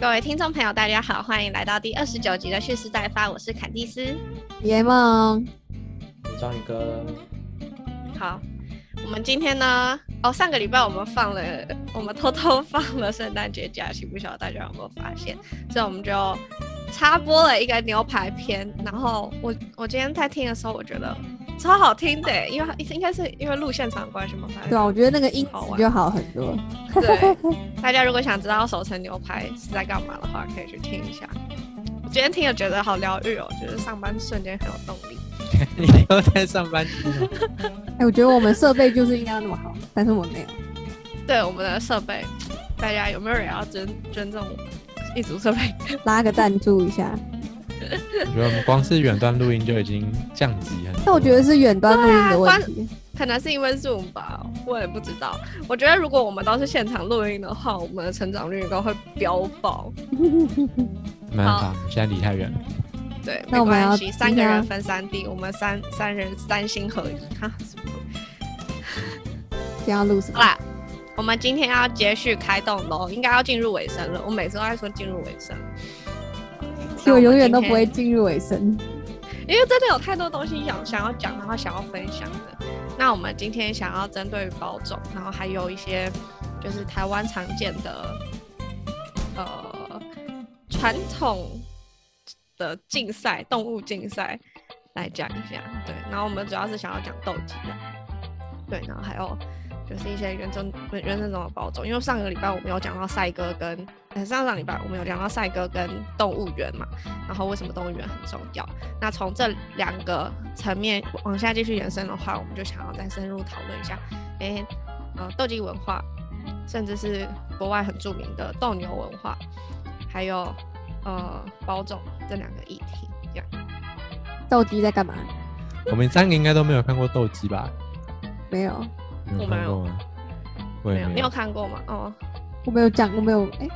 各位听众朋友，大家好，欢迎来到第二十九集的蓄势待发，我是坎蒂斯。爷梦，章鱼哥，好，我们今天呢，哦，上个礼拜我们放了，我们偷偷放了圣诞节假期，不晓得大家有没有发现？所以我们就插播了一个牛排片。然后我我今天在听的时候，我觉得超好听的，因为应该是因为录现场关系嘛。对啊，我觉得那个音质就好很多。对，大家如果想知道手成牛排是在干嘛的话，可以去听一下。我今天听了觉得好疗愈哦，觉得上班瞬间很有动力。你又在上班？哎，我觉得我们设备就是应该要那么好，但是我没有。对我们的设备，大家有没有人要捐捐赠一组设备？拉个赞助一下。我觉得我们光是远端录音就已经降级很多。那我觉得是远端录音的问题。可能是因为 Zoom 吧，我也不知道。我觉得如果我们都是现场录音的话，我们的成长率应该会飙爆。没办法，现在离太远了。对，没关系，三个人分三地，我们三三人三心合一哈。这样录什么？好啦，我们今天要接续开动喽，应该要进入尾声了。我每次都在说进入尾声，我永远都不会进入尾声，因为真的有太多东西想想要讲，然后想要分享的。那我们今天想要针对保种，然后还有一些就是台湾常见的呃传统的竞赛，动物竞赛来讲一下。对，然后我们主要是想要讲斗鸡的，对，然后还有就是一些原生原生种的保种，因为上个礼拜我们有讲到赛鸽跟。上上礼拜我们有讲到赛鸽跟动物园嘛，然后为什么动物园很重要？那从这两个层面往下继续延伸的话，我们就想要再深入讨论一下，哎，呃，斗鸡文化，甚至是国外很著名的斗牛文化，还有呃包种这两个议题，这样。斗鸡在干嘛？我们三个应该都没有看过斗鸡吧？没有，我没有，没有，你有看过吗？哦，我没有讲，我没有，哎。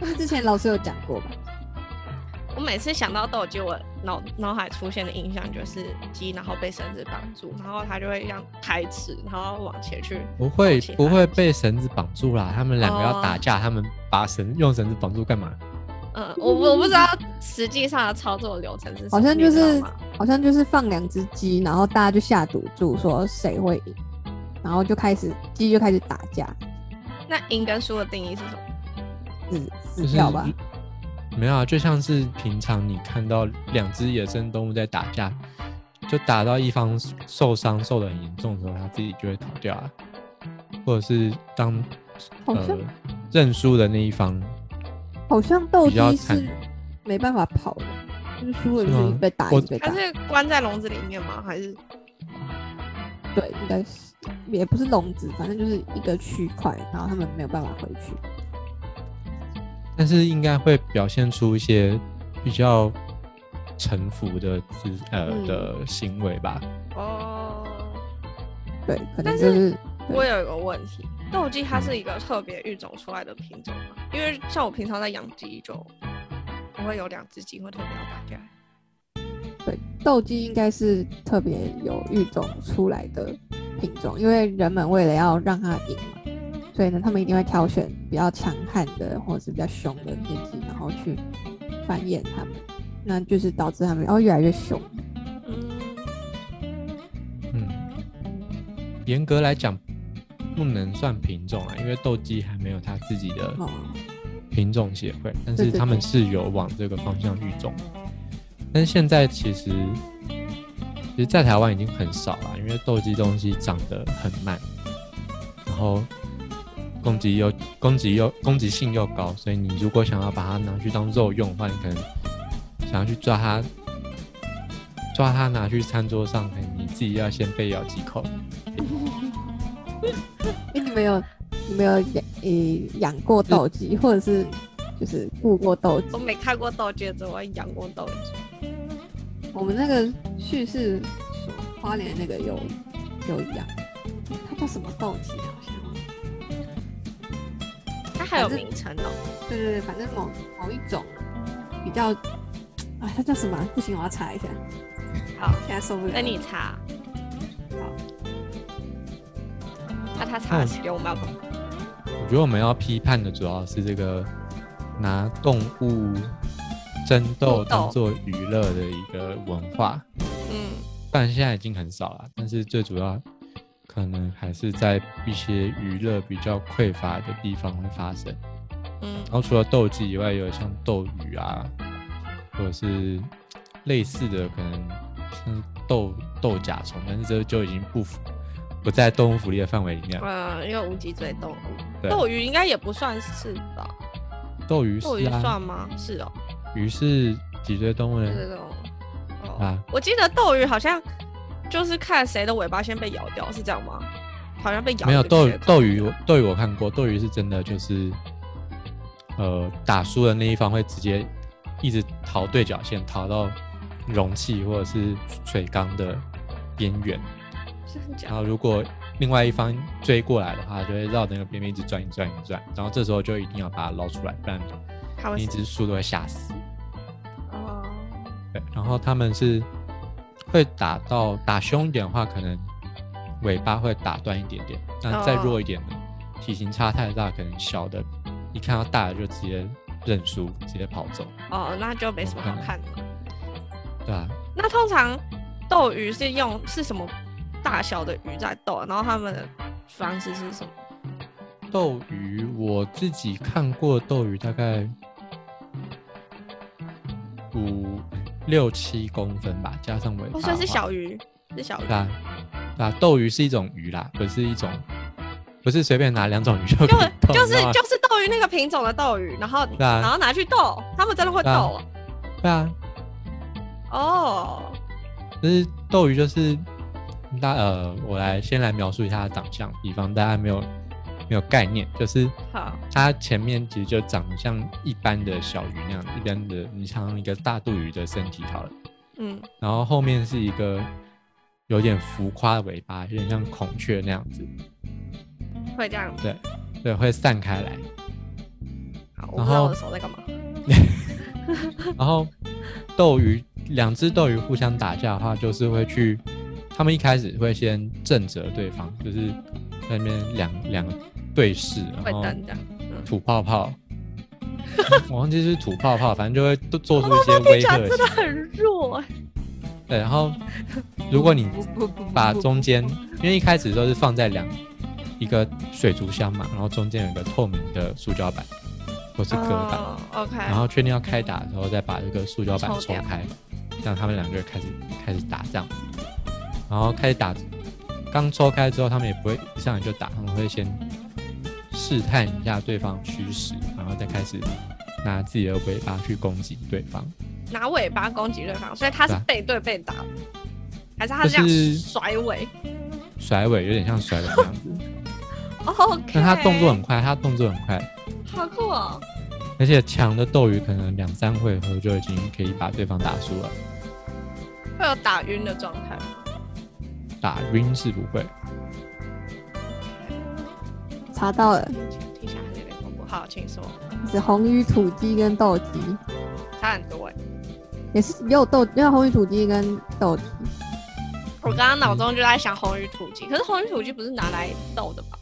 是之前老师有讲过吧？我每次想到斗鸡，我脑脑海出现的印象就是鸡，然后被绳子绑住，然后它就会让抬齿，然后往前去。不会，不会被绳子绑住啦。他们两个要打架，他们把绳用绳子绑住干嘛？嗯，我我不知道实际上的操作流程是。好像就是，好像就是放两只鸡，然后大家就下赌注说谁会赢，然后就开始鸡就开始打架。那赢跟输的定义是什么？死死掉吧？没有啊，就像是平常你看到两只野生动物在打架，就打到一方受伤受的很严重的时候，它自己就会逃掉啊。或者是当呃认输的那一方，好像斗鸡是没办法跑的，就是输了就是被打，被打。它是关在笼子里面吗？还是？对，应该是也不是笼子，反正就是一个区块，然后他们没有办法回去。但是应该会表现出一些比较臣服的姿呃的行为吧？哦，对可，但是我有一个问题，斗鸡它是一个特别育种出来的品种吗？因为像我平常在养鸡，就不会有两只鸡会特别要打架。对，斗鸡应该是特别有育种出来的品种，因为人们为了要让它赢嘛。所以呢，他们一定会挑选比较强悍的，或者是比较凶的那些鸡，然后去繁衍他们，那就是导致他们哦越来越凶。嗯，严格来讲不能算品种啊，因为斗鸡还没有它自己的品种协会，但是他们是有往这个方向育种。但是现在其实，其实，在台湾已经很少了，因为斗鸡东西长得很慢，然后。攻击又攻击又攻击性又高，所以你如果想要把它拿去当肉用的话，你可能想要去抓它，抓它拿去餐桌上，可能你自己要先被咬几口。哎，你没有你没有养呃养过斗鸡，或者是就是雇过斗鸡？我没看过斗鸡，只我养过斗鸡。我们那个叙事花莲那个有有养，它叫什么斗鸡？好像。还有名称哦，对对对，反正某某一种比较，哎，它叫什么？不行，我要查一下。好，现在受不了。那你查。好。那他查给我们？我我觉得我们要批判的主要是这个拿动物争斗当做娱乐的一个文化。嗯，当然现在已经很少了，但是最主要可能还是在一些娱乐比较匮乏的地方会发生。嗯，然后除了斗鸡以外，有像斗鱼啊，或者是类似的，可能像斗斗甲虫，但是这就已经不符。不在动物福利的范围里面。嗯，因为无脊椎动物，斗鱼应该也不算是吧？斗鱼斗鱼算吗？是哦。鱼是脊椎动物的。是哦。啊，我记得斗鱼好像就是看谁的尾巴先被咬掉，是这样吗？好像被咬。没有斗斗鱼，斗鱼我看过，斗鱼是真的就是，呃，打输的那一方会直接一直逃对角线，逃到容器或者是水缸的边缘。然后，如果另外一方追过来的话，就会绕那个边边一直转，一转，一转。然后这时候就一定要把它捞出来，不然你一直输都会吓死。哦。对，然后他们是会打到打凶一点的话，可能尾巴会打断一点点。那再弱一点的，体型差太大，可能小的一看到大的就直接认输，直接跑走。哦，那就没什么好看的。对啊。那通常斗鱼是用是什么？大小的鱼在斗，然后他们的方式是什么？斗鱼，我自己看过斗鱼，大概五六七公分吧，加上尾巴。所以是小鱼，是小鱼。啊啊，斗鱼是一种鱼啦，不是一种，不是随便拿两种鱼就。就就是就是斗鱼那个品种的斗鱼，然后然后拿去斗，他们真的会斗。对啊。哦。就是斗鱼就是。大呃，我来先来描述一下它的长相，以防大家没有没有概念，就是好，它前面其实就长得像一般的小鱼那样，一般的你像一个大肚鱼的身体好了，嗯，然后后面是一个有点浮夸的尾巴，有点像孔雀那样子，会这样，对对，会散开来。好，我不知道我的手在干嘛。然后斗鱼，两只斗鱼互相打架的话，就是会去。他们一开始会先正着对方，就是在那边两两对视，然后吐泡泡。我忘记是吐泡泡，反正就会都做出 一些威吓。真的很弱。对，然后如果你 把中间，因为一开始都是放在两一个水族箱嘛，然后中间有一个透明的塑胶板或是隔板，OK。然后确定要开打的时候，再把这个塑胶板抽开，这样他们两个开始开始打这样。然后开始打，刚抽开之后，他们也不会一上来就打，他们会先试探一下对方趋势，然后再开始拿自己的尾巴去攻击对方。拿尾巴攻击对方，所以他是背对背打，还是他这样甩尾？甩尾有点像甩尾这样子。OK。但他动作很快，他动作很快。好酷哦！而且强的斗鱼可能两三回合就已经可以把对方打输了。会有打晕的状态吗？打晕是不会，查到了，听起来有点恐怖。好，请说。是红鱼土鸡跟斗鸡，差很多哎。也是也有斗，也有红鱼土鸡跟斗鸡。我刚刚脑中就在想红鱼土鸡，可是红鱼土鸡不是拿来斗的吧？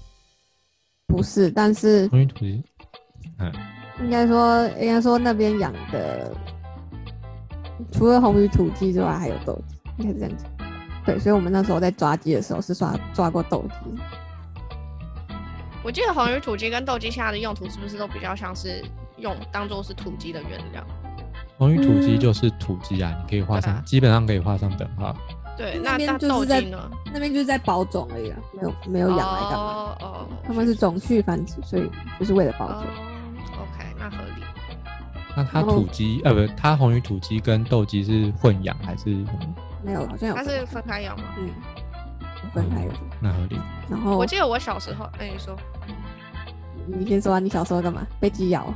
不是，但是红鱼土鸡，嗯，应该说应该说那边养的，除了红鱼土鸡之外，还有斗鸡，应该是这样子。对，所以我们那时候在抓鸡的时候是抓抓过斗鸡。我记得红鱼土鸡跟斗鸡现在的用途是不是都比较像是用当做是土鸡的原料？红鱼土鸡就是土鸡啊，你可以画上，基本上可以画上等号。对，那边就是在那边就是在保种而已啊，没有没有养来干嘛？哦哦，他们是种序繁殖，所以就是为了保种。OK，那合理。那它土鸡呃不，它红鱼土鸡跟斗鸡是混养还是？没有，好像有。它是分开养吗？嗯，分开养。那合理。然后我记得我小时候，哎，你说，你先说啊，你小时候干嘛？被鸡咬？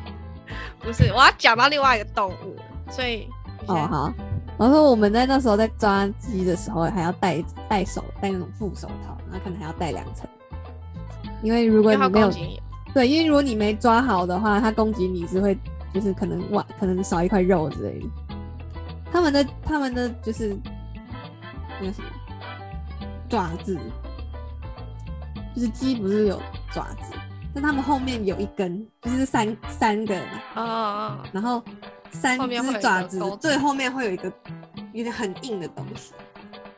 不是，我要讲到另外一个动物，所以哦好。然后我们在那时候在抓鸡的时候，还要戴戴手戴那种护手套，然后可能还要戴两层，因为如果你没有对，因为如果你没抓好的话，它攻击你是会就是可能哇，可能少一块肉之类的。他们的他们的就是。那个什么爪子，就是鸡不是有爪子，但它们后面有一根，就是三三个嘛，哦，然后三只爪子最后面会有一个有点很硬的东西。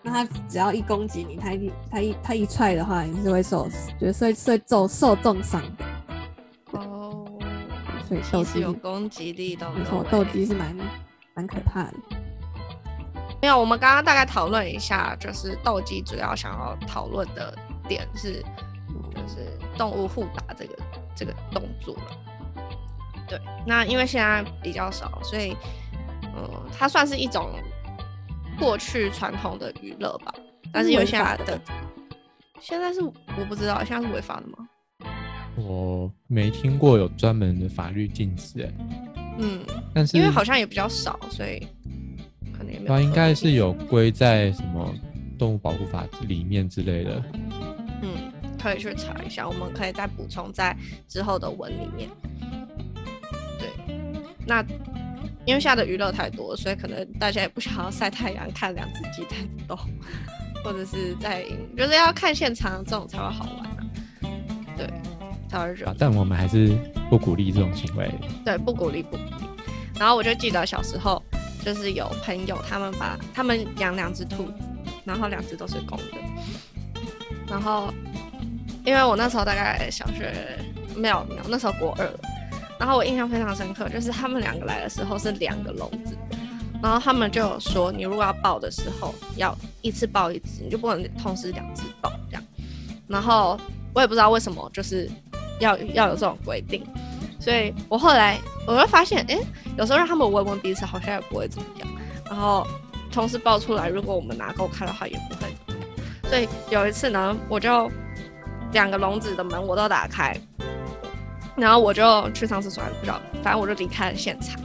那它只要一攻击你，它一它一它一踹的话，你是会受，就是会会受受重伤的。哦，所以斗鸡有攻击力的，没错，斗鸡是蛮蛮可怕的。没有，我们刚刚大概讨论一下，就是斗鸡主要想要讨论的点是，就是动物互打这个这个动作了。对，那因为现在比较少，所以嗯，它算是一种过去传统的娱乐吧。但是因为现在的现在是我不知道，现在是违法的吗？我没听过有专门的法律禁止，哎，嗯，但是因为好像也比较少，所以可能也没有它应该是有归在什么动物保护法里面之类的。嗯，可以去查一下，我们可以再补充在之后的文里面。对，那因为现在的娱乐太多，所以可能大家也不想要晒太阳看两只鸡蛋斗，或者是在就是要看现场这种才会好玩啊。对，才会热啊，但我们还是不鼓励这种行为。对，不鼓励，不鼓励。然后我就记得小时候，就是有朋友他们把他们养两只兔子，然后两只都是公的。然后，因为我那时候大概小学没有没有，那时候国二了。然后我印象非常深刻，就是他们两个来的时候是两个笼子，然后他们就有说，你如果要抱的时候，要一次抱一只，你就不能同时两只抱这样。然后我也不知道为什么，就是要要有这种规定。所以我后来我会发现，哎、有时候让他们闻闻彼此好像也不会怎么样。然后同时爆出来，如果我们拿够开的话，也不会。所以有一次呢，我就两个笼子的门我都打开，然后我就去上厕所，还不知道，反正我就离开了现场。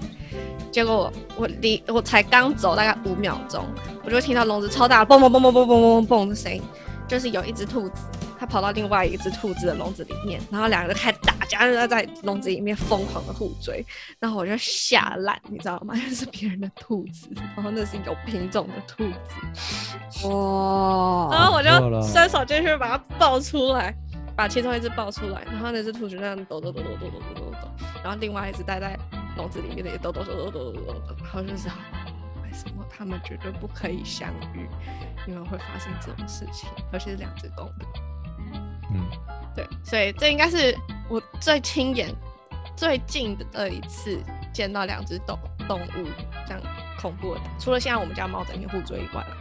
结果我离我才刚走大概五秒钟，我就听到笼子超大蹦蹦蹦蹦蹦蹦蹦蹦的声音，就是有一只兔子，它跑到另外一只兔子的笼子里面，然后两个人开始打架，就在笼子里面疯狂的互追，然后我就吓烂，你知道吗？那是别人的兔子，然后那是有品种的兔子，哇，然后我就伸手进去把它抱出来，把其中一只抱出来，然后那只兔子就那样抖抖抖抖抖抖抖抖抖，然后另外一只待在笼子里面的也抖抖抖抖抖抖抖抖，然后就是为什么他们绝对不可以相遇，因为会发生这种事情，而且是两只公的。嗯，对，所以这应该是我最亲眼、最近的一次见到两只动动物这样恐怖的，除了现在我们家猫整天互追以外啦。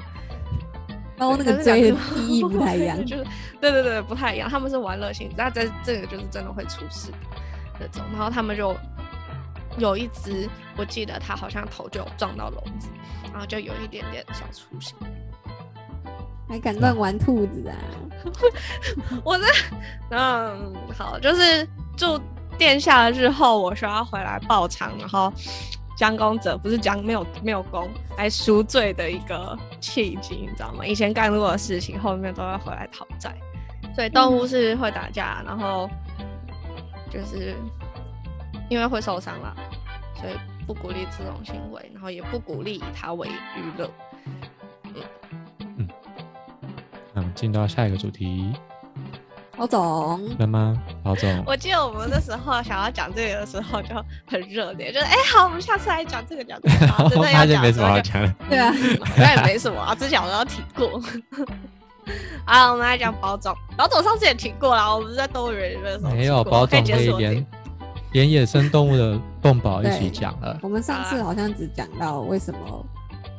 猫那个追的意义不太一样。就是对对对，不太一样。他们是玩乐性质，那这这个就是真的会出事的那种。然后他们就有一只，我记得它好像头就撞到笼子，然后就有一点点小出血。还敢乱玩兔子啊？我这嗯好，就是祝殿下日后我需要回来报偿，然后将功者不是将没有没有功来赎罪的一个契机，你知道吗？以前干过的事情，后面都要回来讨债，所以动物是会打架，然后就是因为会受伤啦，所以不鼓励这种行为，然后也不鼓励以它为娱乐。进到下一个主题老总，了吗？老总，我记得我们那时候想要讲这个的时候就很热烈，就是哎、好，我们下次来讲这个讲这个。真的要发现没什么好讲。对啊，那也没什么啊，之前我都有提过。啊，我们来讲保总，保总上次也提过了，我们在动物园里面的时候没有保总可以连连野生动物的动保一起对讲了。我们上次好像只讲到为什么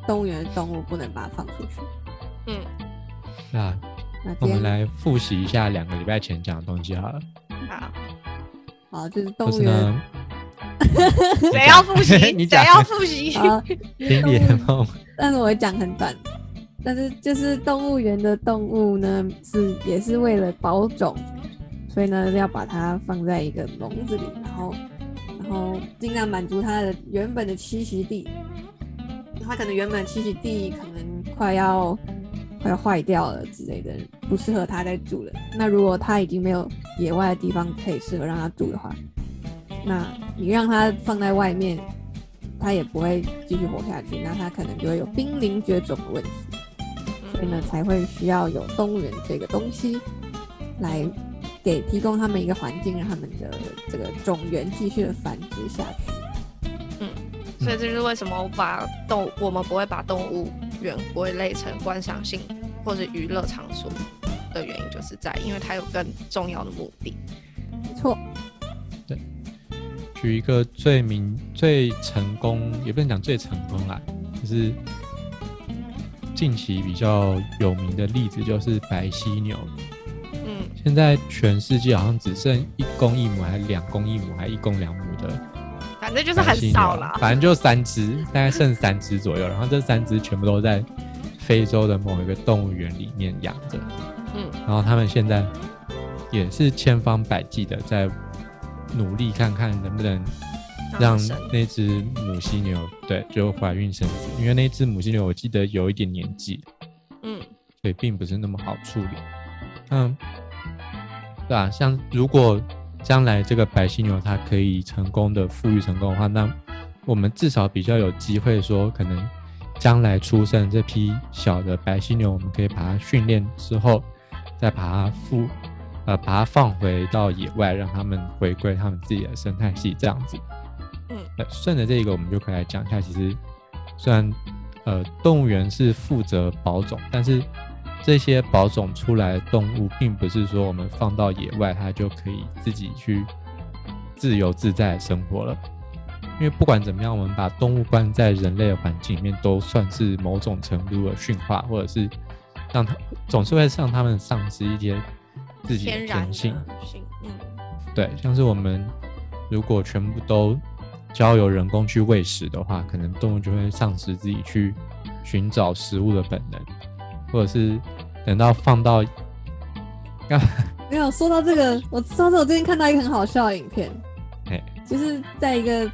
动物园的动物不能把它放出去。嗯，那那今天我们来复习一下两个礼拜前讲的东西好了。好，好，就是动物园呢，谁要复习？你讲谁要复习？啊，冰联盟但是我会讲很短。但是就是动物园的动物呢，是也是为了保种，所以呢要把它放在一个笼子里，然后然后尽量满足它的原本的栖息地。它可能原本栖息地可能快要快要坏掉了之类的，不适合它再住了。那如果它已经没有野外的地方可以适合让它住的话，那你让它放在外面，它也不会继续活下去，那它可能就会有濒临绝种的问题。所以呢，才会需要有动物园这个东西来给提供他们一个环境，让他们的这个种源继续的繁殖下去。嗯，所以这就是为什么我把动我们不会把动物园归类成观赏性或者娱乐场所的原因，就是在因为它有更重要的目的。没错。对。举一个最名、最成功，也不能讲最成功啦，就是近期比较有名的例子，就是白犀牛。现在全世界好像只剩一公一母，还是两公一母，还是一公两母的，反正就是很少了。反正就三只，大概剩三只左右。然后这三只全部都在非洲的某一个动物园里面养着。嗯，然后他们现在也是千方百计的在努力看看能不能让那只母犀牛对就怀孕生子，因为那只母犀牛我记得有一点年纪，嗯，所以并不是那么好处理。嗯。对啊，像如果将来这个白犀牛它可以成功的富裕成功的话，那我们至少比较有机会说，可能将来出生这批小的白犀牛，我们可以把它训练之后，再把它复呃把它放回到野外，让它们回归它们自己的生态系这样子。嗯，顺着这个，我们就可以来讲一下，其实虽然呃动物园是负责保种，但是。这些保种出来的动物，并不是说我们放到野外，它就可以自己去自由自在生活了。因为不管怎么样，我们把动物关在人类的环境里面，都算是某种程度的驯化，或者是让它总是会让它们丧失一些自己的天性。嗯，对，像是我们如果全部都交由人工去喂食的话，可能动物就会丧失自己去寻找食物的本能。或者是等到放到，没有说到这个，我上次我最近看到一个很好笑的影片，就是在一个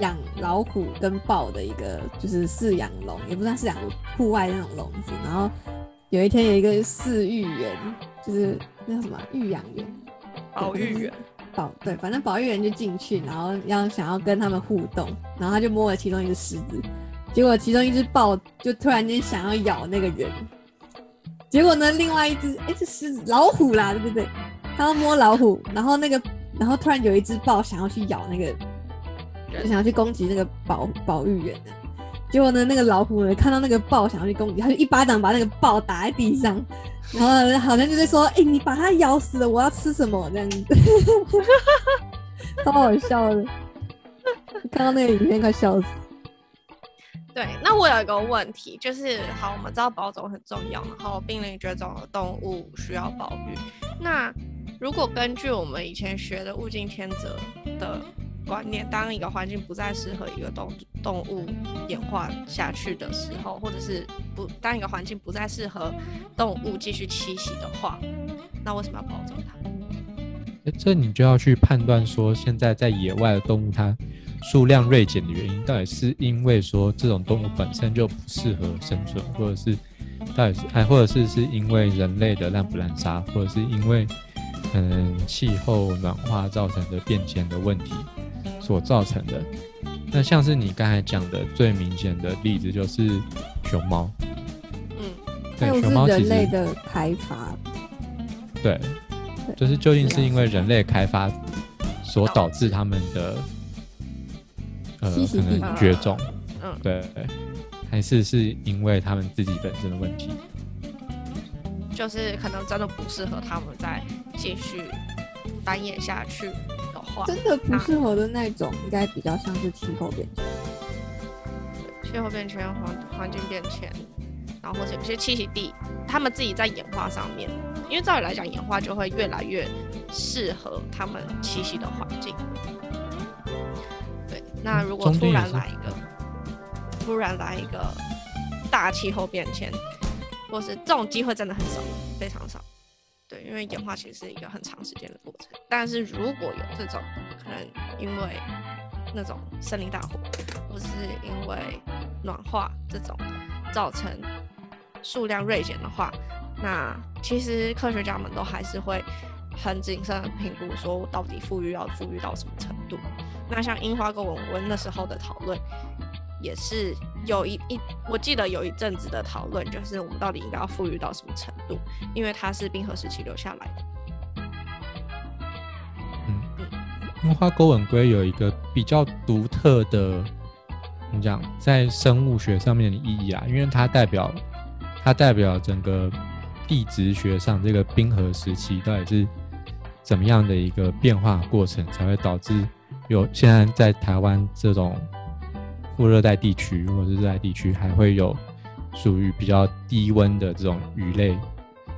养老虎跟豹的一个就是饲养笼，也不算饲养户外那种笼子，然后有一天有一个饲育员，就是那叫什么育养员，保育员，保对，反正保育员就进去，然后要想要跟他们互动，然后他就摸了其中一只狮子，结果其中一只豹就突然间想要咬那个人。结果呢？另外一只，哎，这狮子、老虎啦，对不对？他要摸老虎，然后那个，然后突然有一只豹想要去咬那个，就想要去攻击那个保保育员的。结果呢，那个老虎呢看到那个豹想要去攻击，他就一巴掌把那个豹打在地上，然后好像就是说，哎，你把它咬死了，我要吃什么这样子，超好笑的。看到那个影片快笑死。对，那我有一个问题，就是好，我们知道保种很重要，然后濒临绝种的动物需要保育。那如果根据我们以前学的物竞天择的观念，当一个环境不再适合一个动动物演化下去的时候，或者是不当一个环境不再适合动物继续栖息的话，那为什么要保种它？这你就要去判断说，现在在野外的动物它。数量锐减的原因，到底是因为说这种动物本身就不适合生存，或者是到底是还或者是是因为人类的滥捕滥杀，或者是因为气候暖化造成的变迁的问题所造成的？那像是你刚才讲的最明显的例子就是熊猫，嗯，对，熊猫其实人类的开发，对，就是究竟是因为人类开发所导致他们的。呃，可能绝种，嗯，对，还是是因为他们自己本身的问题，就是可能真的不适合他们再继续繁衍下去的话，真的不适合的那种，应该比较像是气候变迁，气候变迁、环环境变迁，然后或者有些栖息地，他们自己在演化上面，因为照理来讲，演化就会越来越适合他们栖息的环境。那如果突然来一个，突然来一个大气候变迁，或是这种机会真的很少，非常少。对，因为演化其实是一个很长时间的过程。但是如果有这种可能，因为那种森林大火，或是因为暖化这种造成数量锐减的话，那其实科学家们都还是会很谨慎的评估，说到底富裕要富裕到什么程度。那像樱花跟文文那时候的讨论，也是有一一，我记得有一阵子的讨论，就是我们到底应该要富裕到什么程度，因为它是冰河时期留下来的。樱花钩吻龟有一个比较独特的，你讲在生物学上面的意义啊，因为它代表它代表整个地质学上这个冰河时期到底是怎么样的一个变化过程，才会导致有现在在台湾这种副热带地区或者是热带地区还会有属于比较低温的这种鱼类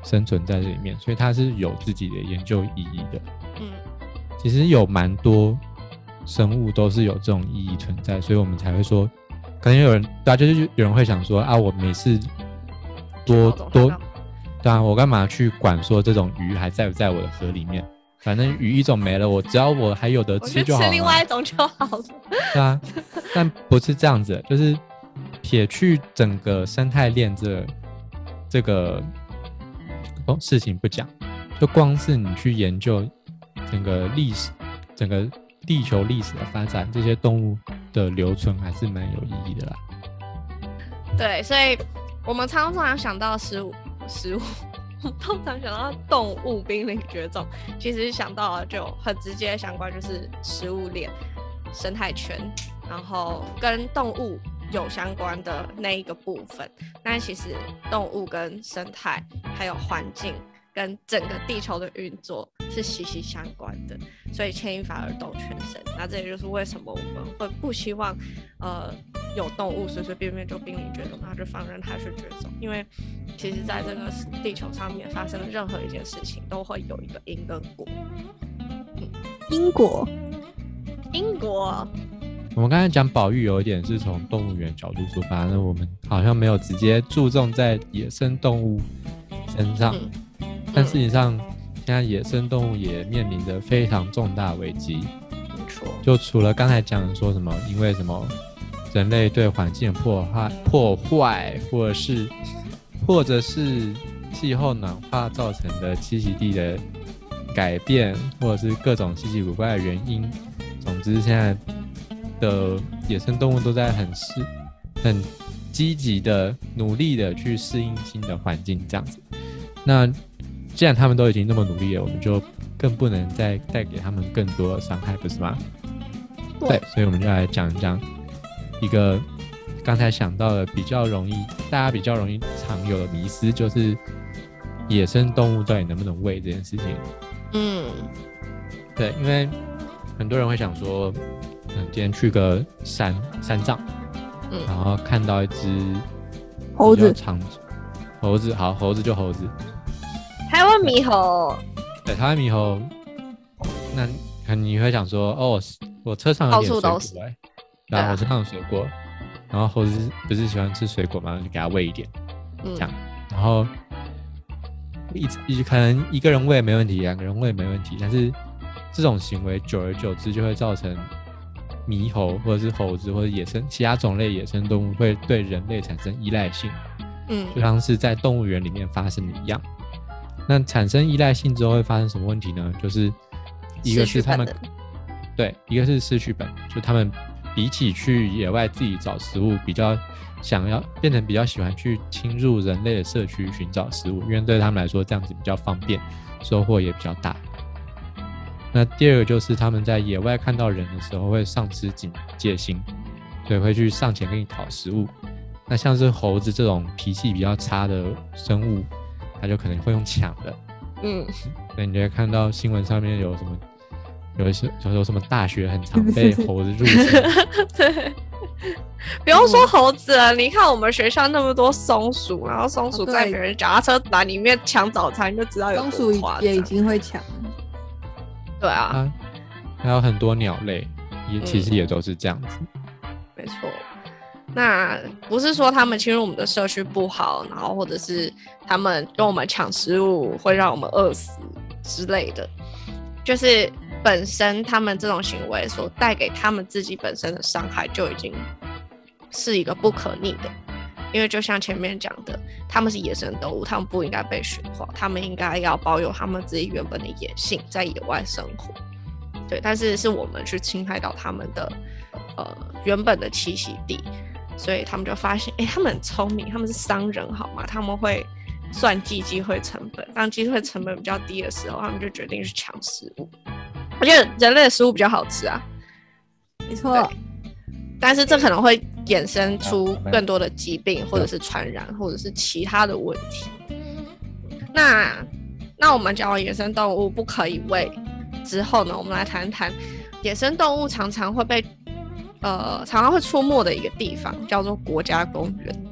生存在这里面，所以它是有自己的研究意义的。嗯。其实有蛮多生物都是有这种意义存在，所以我们才会说，可能有人大家就是有人会想说啊，我每次多多，对啊，我干嘛去管说这种鱼还在不在我的河里面？反正鱼一种没了，我只要我还有的吃就好了。吃另外一种就好了。对啊，但不是这样子，就是撇去整个生态链这这个事情不讲，就光是你去研究。整个历史，整个地球历史的发展，这些动物的留存还是蛮有意义的啦。对，所以我们常常想到食物，食物，通常想到动物濒临绝种，其实想到就很直接相关，就是食物链、生态圈，然后跟动物有相关的那一个部分。但其实动物跟生态还有环境。跟整个地球的运作是息息相关的，所以牵一发而动全身。那这也就是为什么我们会不希望，呃，有动物随随便便就濒临绝种，然后就放任它去绝种。因为其实在这个地球上面发生的任何一件事情，都会有一个因跟果。因果，因果。我们刚才讲保育有一点是从动物园角度出发，那我们好像没有直接注重在野生动物身上。但事实上，现在野生动物也面临着非常重大危机。没错，就除了刚才讲的说什么，因为什么人类对环境破坏、破坏，或者是或者是气候暖化造成的栖息地的改变，或者是各种稀奇古怪的原因。总之，现在的野生动物都在很适、很积极的、努力的去适应新的环境，这样子。那既然他们都已经那么努力了，我们就更不能再带给他们更多的伤害，不是吗？对，所以我们就来讲一讲一个刚才想到的比较容易，大家比较容易常有的迷思，就是野生动物到底能不能喂这件事情。嗯，对，因为很多人会想说，嗯，今天去个山山藏，嗯，然后看到一只猴子，长猴子，好，猴子就猴子。台湾猕猴，对，台湾猕猴，那你会想说，哦，我车上有点水果，然后我车上有水果，然后猴子不是喜欢吃水果吗？就给它喂一点，这样，然后一一可能一个人喂没问题，两个人喂没问题，但是这种行为久而久之就会造成猕猴或者是猴子或者野生其他种类野生动物会对人类产生依赖性，嗯，就像是在动物园里面发生的一样。那产生依赖性之后会发生什么问题呢？就是一个是他们，对，一个是失去本，就他们比起去野外自己找食物，比较想要变成比较喜欢去侵入人类的社区寻找食物，因为对他们来说这样子比较方便，收获也比较大。那第二个就是他们在野外看到人的时候会丧失警戒心，所以会去上前跟你讨食物。那像是猴子这种脾气比较差的生物。它就可能会用抢的，嗯，那你就会看到新闻上面有什么，有一些有时候什么大学很常被猴子入侵，对，不用说猴子了，你看我们学校那么多松鼠，然后松鼠在别人脚踏车栏里面抢早餐，就知道有松鼠也已经会抢，对啊，还有很多鸟类也其实也都是这样子，没错。那不是说他们侵入我们的社区不好，然后或者是他们跟我们抢食物会让我们饿死之类的，就是本身他们这种行为所带给他们自己本身的伤害就已经是一个不可逆的。因为就像前面讲的，他们是野生动物，他们不应该被驯化，他们应该要保有他们自己原本的野性，在野外生活。对，但是是我们去侵害到他们的呃原本的栖息地。所以他们就发现，哎，他们很聪明，他们是商人，好吗？他们会算计机会成本，当机会成本比较低的时候，他们就决定去抢食物。而且人类的食物比较好吃啊，没错。但是这可能会衍生出更多的疾病，或者是传染，或者是其他的问题。那那我们讲完野生动物不可以喂之后呢，我们来谈谈野生动物常常会被呃常常会出没的一个地方，叫做国家公园。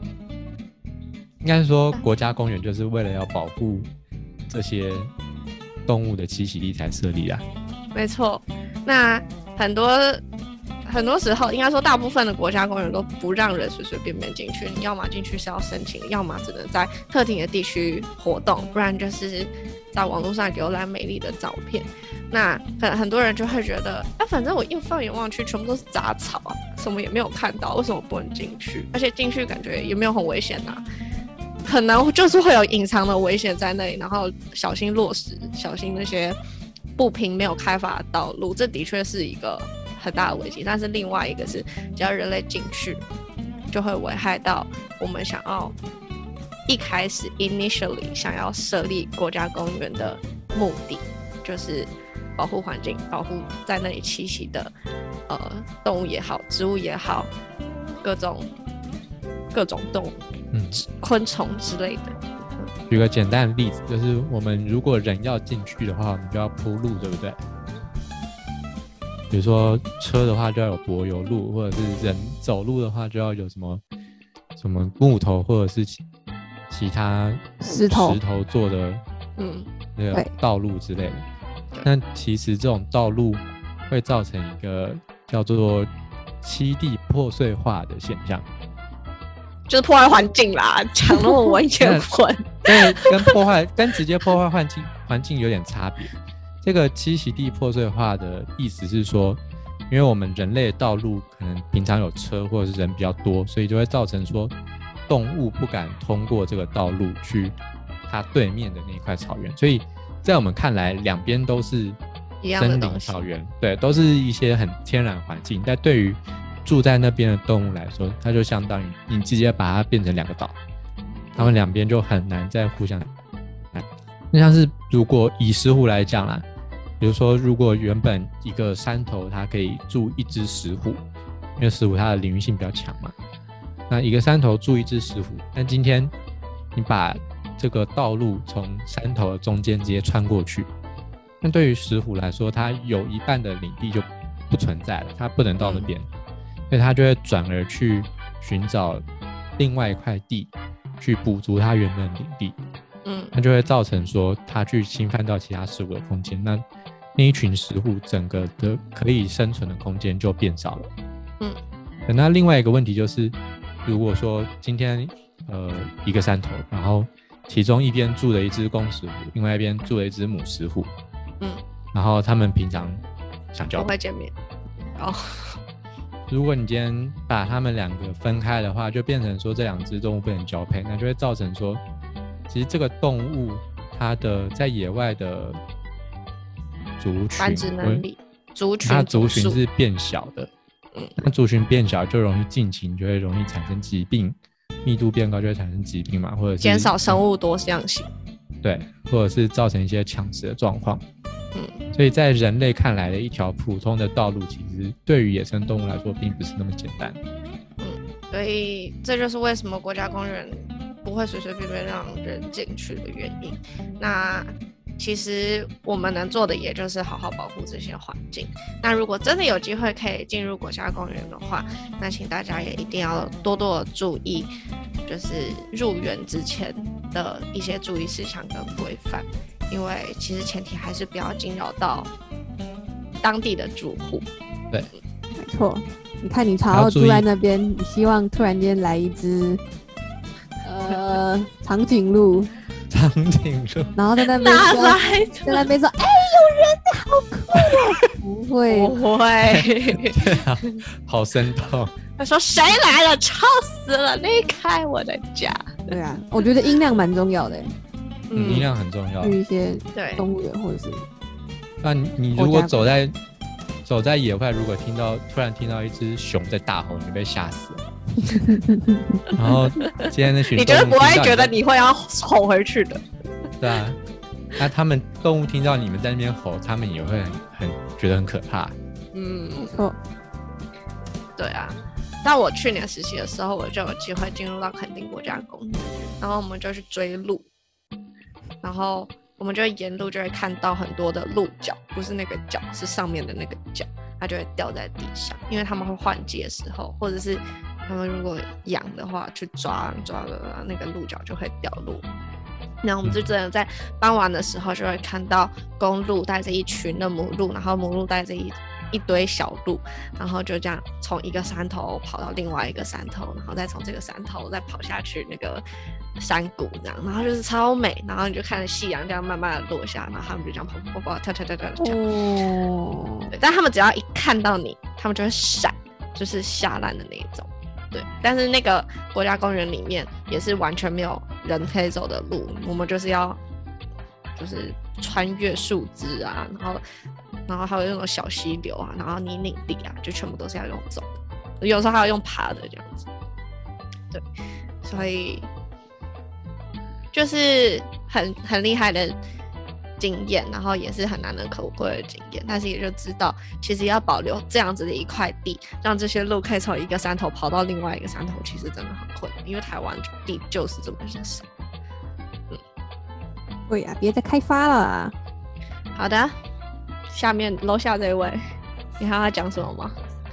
应该是说国家公园就是为了要保护这些动物的栖息地才设立啊。没错，那很多。很多时候，应该说大部分的国家公园都不让人随随便便进去。你要么进去是要申请，要么只能在特定的地区活动，不然就是在网络上浏览美丽的照片。那很很多人就会觉得，啊，反正我一放眼望去，全部都是杂草啊，什么也没有看到，为什么不能进去？而且进去感觉也没有很危险呐，可能就是会有隐藏的危险在那里，然后小心落实，小心那些不平没有开发的道路，这的确是一个。很大的危机，但是另外一个是，只要人类进去，就会危害到我们想要一开始 initially 想要设立国家公园的目的，就是保护环境，保护在那里栖息的呃动物也好，植物也好，各种各种动物，嗯，昆虫之类的。举个简单的例子，就是我们如果人要进去的话，我们就要铺路，对不对？比如说车的话就要有柏油路，或者是人走路的话就要有什么什么木头或者是其其他石头石头做的，嗯，那个道路之类的。但其实这种道路会造成一个叫做七地破碎化的现象，就是破坏环境啦，讲那么完全混。对，跟破坏跟直接破坏环境环境有点差别。这个栖息地破碎化的意思是说，因为我们人类道路可能平常有车或者是人比较多，所以就会造成说动物不敢通过这个道路去它对面的那一块草原。所以在我们看来，两边都是森林草原，对，都是一些很天然环境。但对于住在那边的动物来说，它就相当于你直接把它变成两个岛，它们两边就很难再互相。那像是如果以石虎来讲啦。比如说，如果原本一个山头它可以住一只石虎，因为石虎它的领域性比较强嘛，那一个山头住一只石虎，但今天你把这个道路从山头的中间直接穿过去，那对于石虎来说，它有一半的领地就不存在了，它不能到那边，所以他就会转而去寻找另外一块地去补足他原本的领地，嗯，那就会造成说他去侵犯到其他食物的空间，那。那一群食物整个的可以生存的空间就变少了。嗯，那另外一个问题就是，如果说今天呃一个山头，然后其中一边住了一只公石虎，另外一边住了一只母石虎，嗯，然后他们平常想交会见面。哦，如果你今天把它们两个分开的话，就变成说这两只动物不能交配，那就会造成说，其实这个动物它的在野外的。族群繁殖能力，族群它族群是变小的，嗯，那族群变小就容易近亲，就会容易产生疾病，密度变高就会产生疾病嘛，或者减少生物多样性，对，或者是造成一些抢食的状况，嗯，所以在人类看来的一条普通的道路，其实对于野生动物来说并不是那么简单，嗯，所以这就是为什么国家公园不会随随便便让人进去的原因，那。其实我们能做的也就是好好保护这些环境。那如果真的有机会可以进入国家公园的话，那请大家也一定要多多注意，就是入园之前的一些注意事项跟规范。因为其实前提还是不要惊扰到当地的住户。对，没错。你看，你常要住在那边，你希望突然间来一只呃长颈鹿。长颈鹿，然后在那边说，在那边说，哎，有人，好酷哦！不会，不会，对啊好生动。他说：“谁来了？吵死了！离开我的家。”对啊，我觉得音量蛮重要的。嗯，音量很重要。去一些对动物园或者是，那你如果走在走在野外，如果听到突然听到一只熊在大吼，你被吓死了。然后今天的群，你觉得不会觉得你会要吼回去的？对啊，那他们动物听到你们在那边吼，他们也会很很觉得很可怕。嗯，没错。对啊。但我去年实习的时候，我就有机会进入到垦丁国家公园，然后我们就去追鹿，然后我们就会沿路就会看到很多的鹿角，不是那个角，是上面的那个角，它就会掉在地上，因为他们会换季的时候，或者是他们如果痒的话去抓抓了那个鹿角就会掉落。然后我们就真的在傍晚的时候就会看到公鹿带着一群的母鹿，然后母鹿带着一。一堆小路，然后就这样从一个山头跑到另外一个山头，然后再从这个山头再跑下去那个山谷这样，然后就是超美，然后你就看着夕阳这样慢慢的落下，然后他们就这样跑跑跑跳跳跳跳跳。哦。对，但他们只要一看到你，他们就会闪，就是下烂的那一种。对，但是那个国家公园里面也是完全没有人可以走的路，我们就是要就是穿越树枝啊，然后。然后还有那种小溪流啊，然后泥泞地啊，就全部都是要用走的，有时候还要用爬的这样子。对，所以就是很很厉害的经验，然后也是很难能可贵的经验。但是也就知道，其实要保留这样子的一块地，让这些路可以从一个山头跑到另外一个山头，其实真的很困难，因为台湾地就是这么少。嗯，对呀，别再开发了。好的。下面楼下这位，你还要讲什么吗？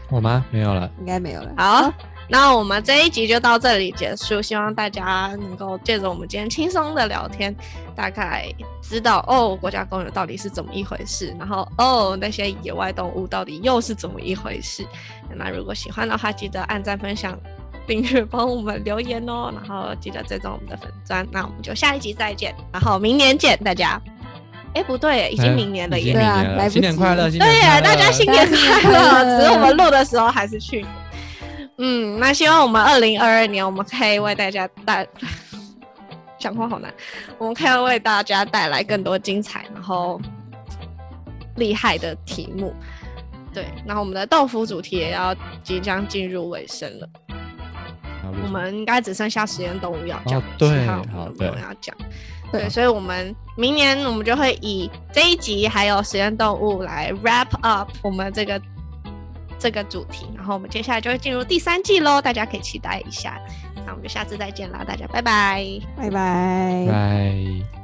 我吗？没有了，应该没有了。好，那我们这一集就到这里结束。希望大家能够借着我们今天轻松的聊天，大概知道哦，国家公园到底是怎么一回事，然后哦，那些野外动物到底又是怎么一回事。那如果喜欢的话，记得按赞、分享、订阅，帮我们留言哦。然后记得追踪我们的粉钻。那我们就下一集再见，然后明年见，大家。哎，不对，已经明年了耶！对啊，新年快乐！对呀，大家新年快乐！只是我们录的时候还是去年。嗯，那希望我们二零二二年，我们可以为大家带，讲话好难，我们可以为大家带来更多精彩，然后厉害的题目。对，那我们的豆腐主题也要即将进入尾声了，我们应该只剩下实验动物要讲，对，好，没有要讲。对，所以，我们明年我们就会以这一集还有实验动物来 wrap up 我们这个这个主题，然后我们接下来就会进入第三季喽，大家可以期待一下。那我们就下次再见啦，大家拜拜，拜拜，拜。